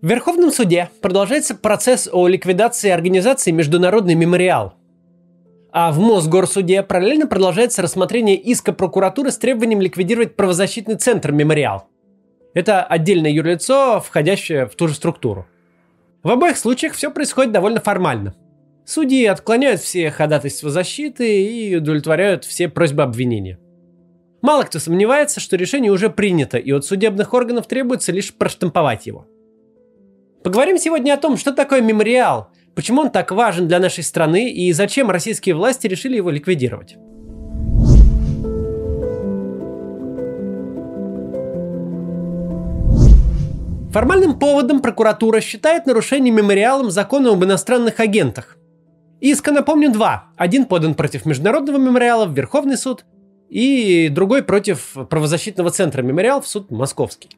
В Верховном суде продолжается процесс о ликвидации организации «Международный мемориал». А в Мосгорсуде параллельно продолжается рассмотрение иска прокуратуры с требованием ликвидировать правозащитный центр «Мемориал». Это отдельное юрлицо, входящее в ту же структуру. В обоих случаях все происходит довольно формально. Судьи отклоняют все ходатайства защиты и удовлетворяют все просьбы обвинения. Мало кто сомневается, что решение уже принято, и от судебных органов требуется лишь проштамповать его – Поговорим сегодня о том, что такое мемориал, почему он так важен для нашей страны и зачем российские власти решили его ликвидировать. Формальным поводом прокуратура считает нарушение мемориалом закона об иностранных агентах. Иска, напомню, два. Один подан против Международного мемориала в Верховный суд и другой против правозащитного центра мемориал в суд Московский.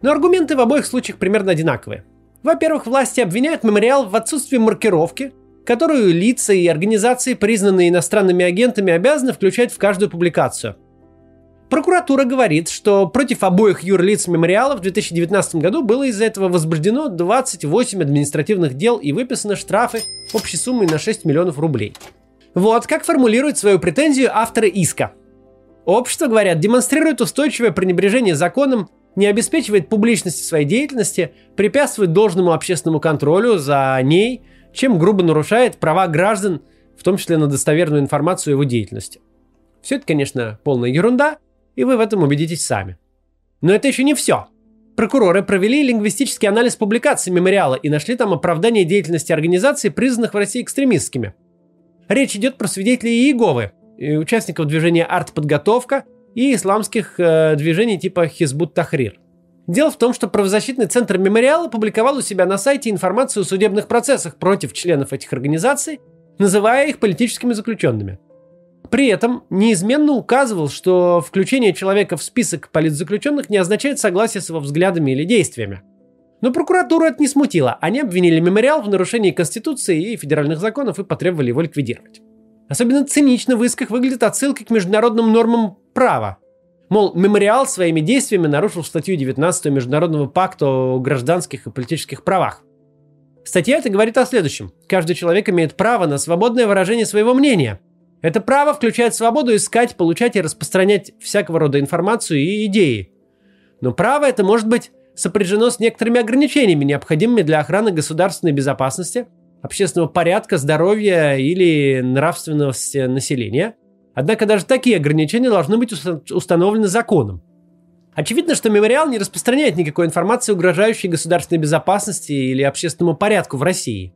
Но аргументы в обоих случаях примерно одинаковые – во-первых, власти обвиняют мемориал в отсутствии маркировки, которую лица и организации, признанные иностранными агентами, обязаны включать в каждую публикацию. Прокуратура говорит, что против обоих юрлиц мемориала в 2019 году было из-за этого возбуждено 28 административных дел и выписаны штрафы общей суммой на 6 миллионов рублей. Вот как формулирует свою претензию авторы иска. Общество, говорят, демонстрирует устойчивое пренебрежение законом не обеспечивает публичности своей деятельности, препятствует должному общественному контролю за ней, чем грубо нарушает права граждан, в том числе на достоверную информацию о его деятельности. Все это, конечно, полная ерунда, и вы в этом убедитесь сами. Но это еще не все. Прокуроры провели лингвистический анализ публикаций мемориала и нашли там оправдание деятельности организаций, признанных в России экстремистскими. Речь идет про свидетелей Иеговы, участников движения «Артподготовка», и исламских э, движений типа Хизбут Тахрир. Дело в том, что правозащитный центр мемориала публиковал у себя на сайте информацию о судебных процессах против членов этих организаций, называя их политическими заключенными. При этом неизменно указывал, что включение человека в список политзаключенных не означает согласие с его взглядами или действиями. Но прокуратуру это не смутило. Они обвинили мемориал в нарушении Конституции и федеральных законов и потребовали его ликвидировать. Особенно цинично в исках выглядят отсылки к международным нормам права. Мол, мемориал своими действиями нарушил статью 19 Международного пакта о гражданских и политических правах. Статья эта говорит о следующем. Каждый человек имеет право на свободное выражение своего мнения. Это право включает свободу искать, получать и распространять всякого рода информацию и идеи. Но право это может быть сопряжено с некоторыми ограничениями, необходимыми для охраны государственной безопасности – общественного порядка, здоровья или нравственности населения. Однако даже такие ограничения должны быть установлены законом. Очевидно, что мемориал не распространяет никакой информации, угрожающей государственной безопасности или общественному порядку в России.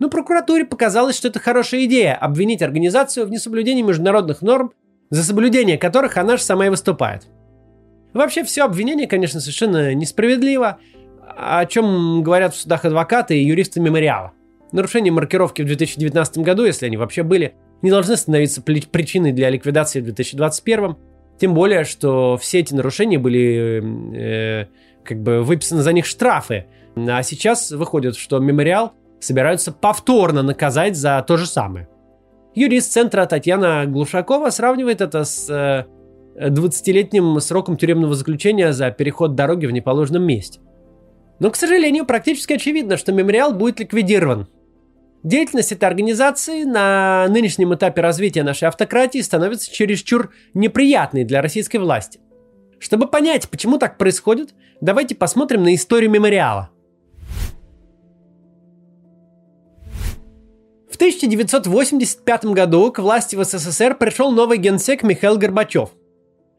Но прокуратуре показалось, что это хорошая идея – обвинить организацию в несоблюдении международных норм, за соблюдение которых она же сама и выступает. Вообще, все обвинение, конечно, совершенно несправедливо, о чем говорят в судах адвокаты и юристы мемориала. Нарушение маркировки в 2019 году, если они вообще были, не должны становиться причиной для ликвидации в 2021. Тем более, что все эти нарушения были э, как бы выписаны за них штрафы. А сейчас выходит, что мемориал собираются повторно наказать за то же самое. Юрист центра Татьяна Глушакова сравнивает это с э, 20-летним сроком тюремного заключения за переход дороги в неположенном месте. Но, к сожалению, практически очевидно, что мемориал будет ликвидирован. Деятельность этой организации на нынешнем этапе развития нашей автократии становится чересчур неприятной для российской власти. Чтобы понять, почему так происходит, давайте посмотрим на историю мемориала. В 1985 году к власти в СССР пришел новый генсек Михаил Горбачев.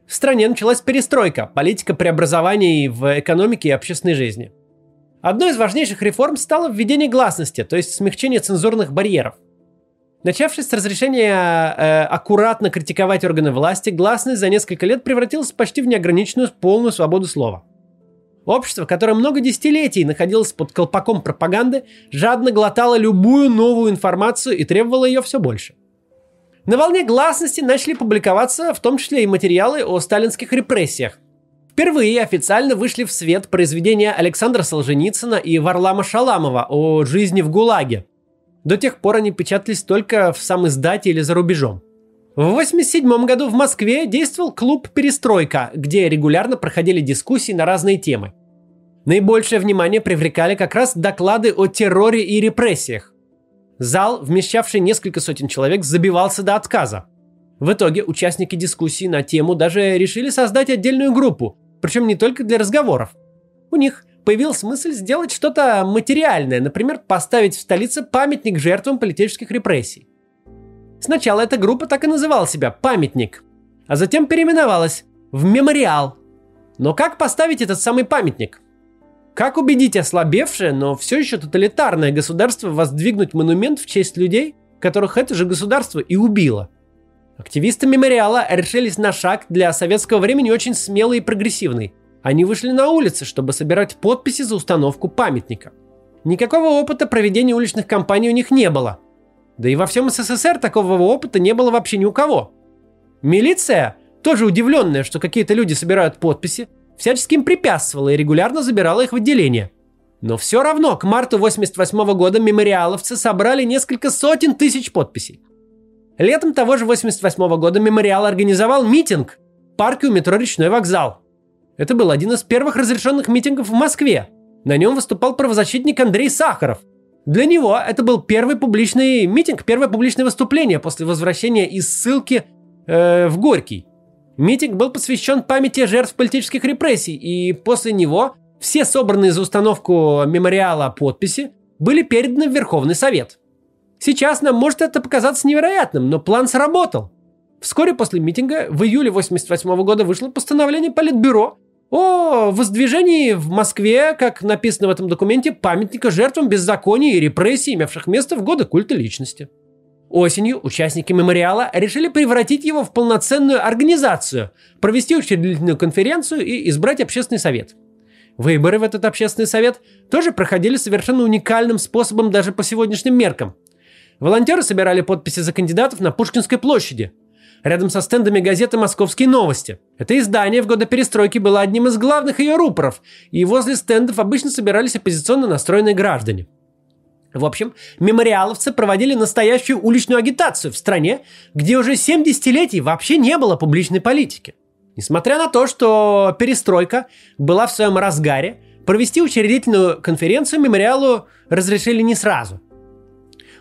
В стране началась перестройка, политика преобразований в экономике и общественной жизни – Одной из важнейших реформ стало введение гласности, то есть смягчение цензурных барьеров. Начавшись с разрешения э, аккуратно критиковать органы власти, гласность за несколько лет превратилась почти в неограниченную полную свободу слова. Общество, которое много десятилетий находилось под колпаком пропаганды, жадно глотало любую новую информацию и требовало ее все больше. На волне гласности начали публиковаться в том числе и материалы о сталинских репрессиях, Впервые официально вышли в свет произведения Александра Солженицына и Варлама Шаламова о жизни в ГУЛАГе. До тех пор они печатались только в сам издате или за рубежом. В 1987 году в Москве действовал клуб «Перестройка», где регулярно проходили дискуссии на разные темы. Наибольшее внимание привлекали как раз доклады о терроре и репрессиях. Зал, вмещавший несколько сотен человек, забивался до отказа. В итоге участники дискуссии на тему даже решили создать отдельную группу, причем не только для разговоров. У них появилась мысль сделать что-то материальное, например, поставить в столице памятник жертвам политических репрессий. Сначала эта группа так и называла себя «Памятник», а затем переименовалась в «Мемориал». Но как поставить этот самый памятник? Как убедить ослабевшее, но все еще тоталитарное государство воздвигнуть монумент в честь людей, которых это же государство и убило? Активисты мемориала решились на шаг для советского времени очень смелый и прогрессивный. Они вышли на улицы, чтобы собирать подписи за установку памятника. Никакого опыта проведения уличных кампаний у них не было. Да и во всем СССР такого опыта не было вообще ни у кого. Милиция, тоже удивленная, что какие-то люди собирают подписи, всячески им препятствовала и регулярно забирала их в отделение. Но все равно к марту 88 года мемориаловцы собрали несколько сотен тысяч подписей. Летом того же 88 года мемориал организовал митинг в парке у метро «Речной вокзал». Это был один из первых разрешенных митингов в Москве. На нем выступал правозащитник Андрей Сахаров. Для него это был первый публичный митинг, первое публичное выступление после возвращения из ссылки э, в Горький. Митинг был посвящен памяти жертв политических репрессий, и после него все собранные за установку мемориала подписи были переданы в Верховный Совет. Сейчас нам может это показаться невероятным, но план сработал. Вскоре после митинга в июле 1988 года вышло постановление Политбюро о воздвижении в Москве, как написано в этом документе, памятника жертвам беззакония и репрессий, имевших место в годы культа личности. Осенью участники мемориала решили превратить его в полноценную организацию, провести учредительную конференцию и избрать общественный совет. Выборы в этот общественный совет тоже проходили совершенно уникальным способом даже по сегодняшним меркам. Волонтеры собирали подписи за кандидатов на Пушкинской площади, рядом со стендами газеты «Московские новости». Это издание в годы перестройки было одним из главных ее рупоров, и возле стендов обычно собирались оппозиционно настроенные граждане – в общем, мемориаловцы проводили настоящую уличную агитацию в стране, где уже 7 десятилетий вообще не было публичной политики. Несмотря на то, что перестройка была в своем разгаре, провести учредительную конференцию мемориалу разрешили не сразу.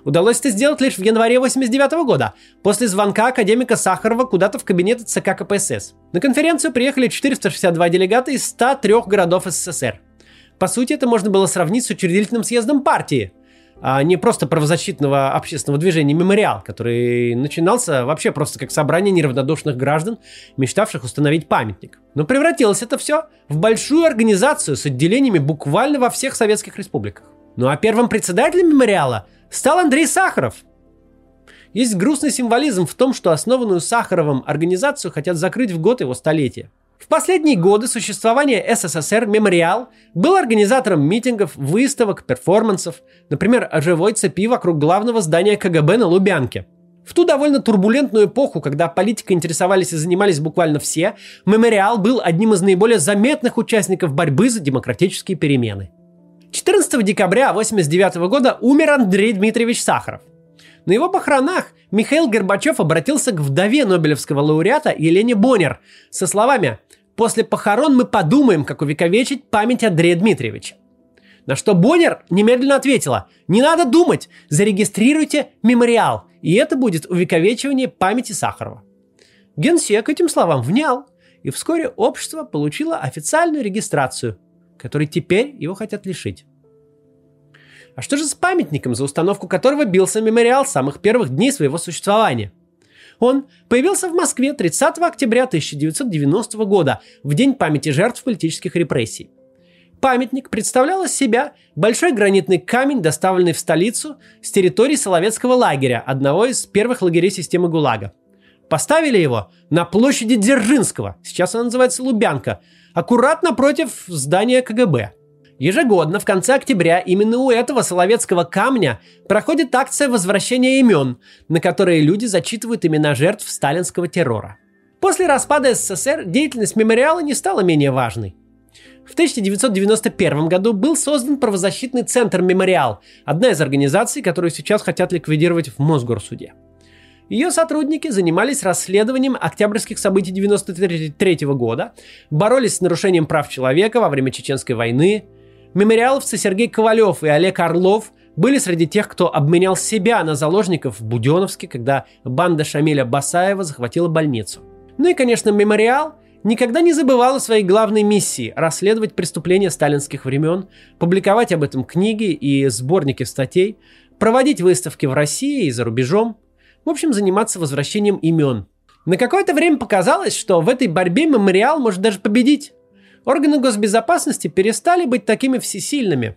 Удалось это сделать лишь в январе 89 года, после звонка академика Сахарова куда-то в кабинет ЦК КПСС. На конференцию приехали 462 делегата из 103 городов СССР. По сути, это можно было сравнить с учредительным съездом партии – а не просто правозащитного общественного движения «Мемориал», который начинался вообще просто как собрание неравнодушных граждан, мечтавших установить памятник. Но превратилось это все в большую организацию с отделениями буквально во всех советских республиках. Ну а первым председателем «Мемориала» стал Андрей Сахаров. Есть грустный символизм в том, что основанную Сахаровым организацию хотят закрыть в год его столетия. В последние годы существования СССР «Мемориал» был организатором митингов, выставок, перформансов, например, о живой цепи вокруг главного здания КГБ на Лубянке. В ту довольно турбулентную эпоху, когда политикой интересовались и занимались буквально все, «Мемориал» был одним из наиболее заметных участников борьбы за демократические перемены. 14 декабря 1989 года умер Андрей Дмитриевич Сахаров. На его похоронах Михаил Горбачев обратился к вдове Нобелевского лауреата Елене Боннер со словами После похорон мы подумаем, как увековечить память Андрея Дмитриевича. На что Боннер немедленно ответила, не надо думать, зарегистрируйте мемориал, и это будет увековечивание памяти Сахарова. Генсек этим словам внял, и вскоре общество получило официальную регистрацию, которой теперь его хотят лишить. А что же с памятником, за установку которого бился мемориал самых первых дней своего существования – он появился в Москве 30 октября 1990 года, в день памяти жертв политических репрессий. Памятник представлял из себя большой гранитный камень, доставленный в столицу с территории Соловецкого лагеря, одного из первых лагерей системы ГУЛАГа. Поставили его на площади Дзержинского, сейчас она называется Лубянка, аккуратно против здания КГБ – Ежегодно в конце октября именно у этого Соловецкого камня проходит акция возвращения имен, на которые люди зачитывают имена жертв сталинского террора. После распада СССР деятельность мемориала не стала менее важной. В 1991 году был создан правозащитный центр «Мемориал», одна из организаций, которую сейчас хотят ликвидировать в Мосгорсуде. Ее сотрудники занимались расследованием октябрьских событий 1993 года, боролись с нарушением прав человека во время Чеченской войны – Мемориаловцы Сергей Ковалев и Олег Орлов были среди тех, кто обменял себя на заложников в Буденовске, когда банда Шамиля Басаева захватила больницу. Ну и, конечно, мемориал никогда не забывал о своей главной миссии – расследовать преступления сталинских времен, публиковать об этом книги и сборники статей, проводить выставки в России и за рубежом, в общем, заниматься возвращением имен. На какое-то время показалось, что в этой борьбе мемориал может даже победить. Органы госбезопасности перестали быть такими всесильными.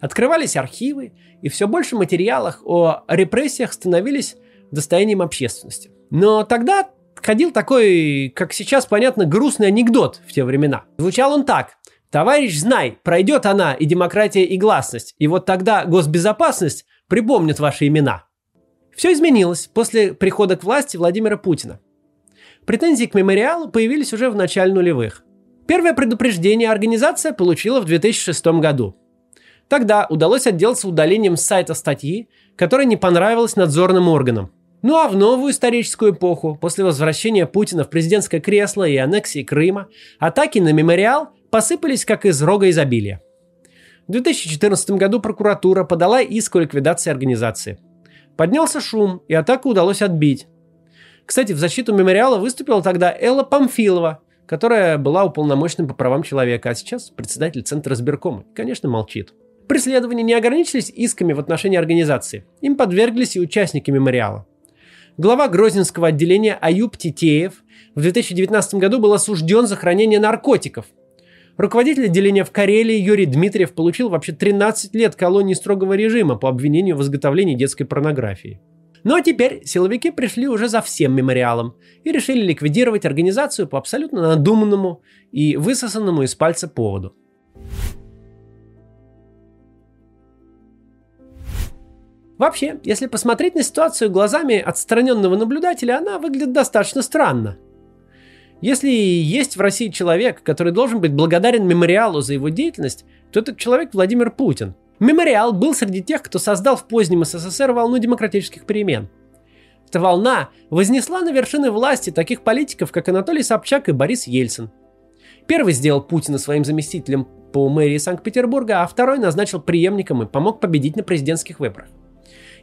Открывались архивы, и все больше материалов о репрессиях становились достоянием общественности. Но тогда ходил такой, как сейчас понятно, грустный анекдот в те времена. Звучал он так. Товарищ, знай, пройдет она и демократия, и гласность, и вот тогда госбезопасность припомнит ваши имена. Все изменилось после прихода к власти Владимира Путина. Претензии к мемориалу появились уже в начале нулевых. Первое предупреждение организация получила в 2006 году. Тогда удалось отделаться удалением с сайта статьи, которая не понравилась надзорным органам. Ну а в новую историческую эпоху, после возвращения Путина в президентское кресло и аннексии Крыма, атаки на мемориал посыпались как из рога изобилия. В 2014 году прокуратура подала иск о ликвидации организации. Поднялся шум, и атаку удалось отбить. Кстати, в защиту мемориала выступила тогда Элла Памфилова, которая была уполномоченным по правам человека, а сейчас председатель Центра избиркома. конечно, молчит. Преследования не ограничились исками в отношении организации. Им подверглись и участники мемориала. Глава Грозненского отделения Аюб Титеев в 2019 году был осужден за хранение наркотиков. Руководитель отделения в Карелии Юрий Дмитриев получил вообще 13 лет колонии строгого режима по обвинению в изготовлении детской порнографии. Ну а теперь силовики пришли уже за всем мемориалом и решили ликвидировать организацию по абсолютно надуманному и высосанному из пальца поводу. Вообще, если посмотреть на ситуацию глазами отстраненного наблюдателя, она выглядит достаточно странно. Если есть в России человек, который должен быть благодарен мемориалу за его деятельность, то этот человек Владимир Путин – Мемориал был среди тех, кто создал в позднем СССР волну демократических перемен. Эта волна вознесла на вершины власти таких политиков, как Анатолий Собчак и Борис Ельцин. Первый сделал Путина своим заместителем по мэрии Санкт-Петербурга, а второй назначил преемником и помог победить на президентских выборах.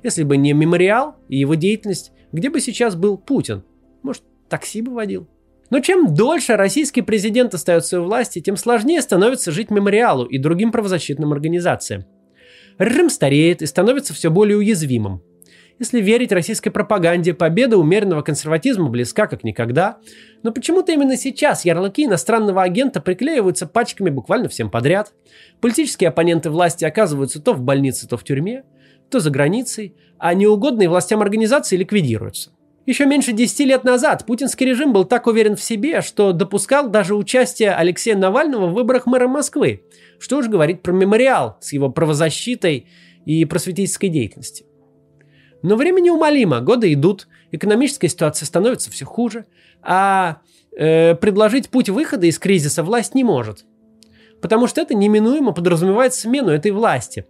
Если бы не мемориал и его деятельность, где бы сейчас был Путин? Может, такси бы водил? Но чем дольше российский президент остается у власти, тем сложнее становится жить мемориалу и другим правозащитным организациям. Режим стареет и становится все более уязвимым. Если верить российской пропаганде, победа умеренного консерватизма близка как никогда. Но почему-то именно сейчас ярлыки иностранного агента приклеиваются пачками буквально всем подряд. Политические оппоненты власти оказываются то в больнице, то в тюрьме, то за границей, а неугодные властям организации ликвидируются. Еще меньше 10 лет назад путинский режим был так уверен в себе, что допускал даже участие Алексея Навального в выборах мэра Москвы. Что уж говорить про мемориал с его правозащитой и просветительской деятельностью. Но время неумолимо, годы идут, экономическая ситуация становится все хуже, а э, предложить путь выхода из кризиса власть не может. Потому что это неминуемо подразумевает смену этой власти.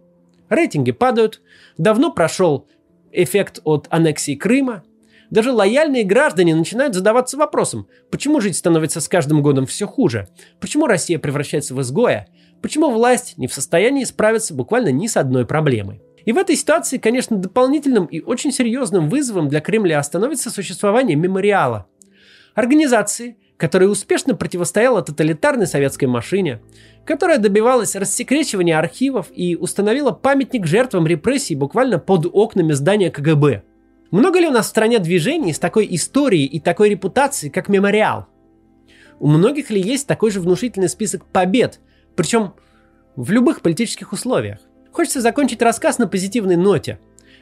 Рейтинги падают, давно прошел эффект от аннексии Крыма – даже лояльные граждане начинают задаваться вопросом, почему жить становится с каждым годом все хуже? Почему Россия превращается в изгоя? Почему власть не в состоянии справиться буквально ни с одной проблемой? И в этой ситуации, конечно, дополнительным и очень серьезным вызовом для Кремля становится существование мемориала. Организации, которая успешно противостояла тоталитарной советской машине, которая добивалась рассекречивания архивов и установила памятник жертвам репрессий буквально под окнами здания КГБ – много ли у нас в стране движений с такой историей и такой репутацией, как мемориал? У многих ли есть такой же внушительный список побед, причем в любых политических условиях? Хочется закончить рассказ на позитивной ноте.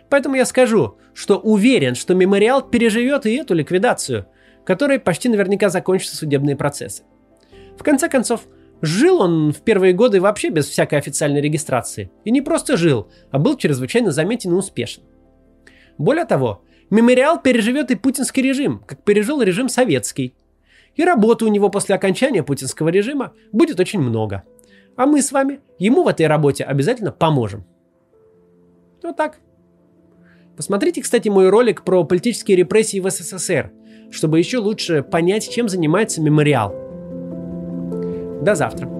Поэтому я скажу, что уверен, что мемориал переживет и эту ликвидацию, которой почти наверняка закончатся судебные процессы. В конце концов, жил он в первые годы вообще без всякой официальной регистрации. И не просто жил, а был чрезвычайно заметен и успешен. Более того, мемориал переживет и путинский режим, как пережил режим советский. И работы у него после окончания путинского режима будет очень много. А мы с вами ему в этой работе обязательно поможем. Вот так. Посмотрите, кстати, мой ролик про политические репрессии в СССР, чтобы еще лучше понять, чем занимается мемориал. До завтра.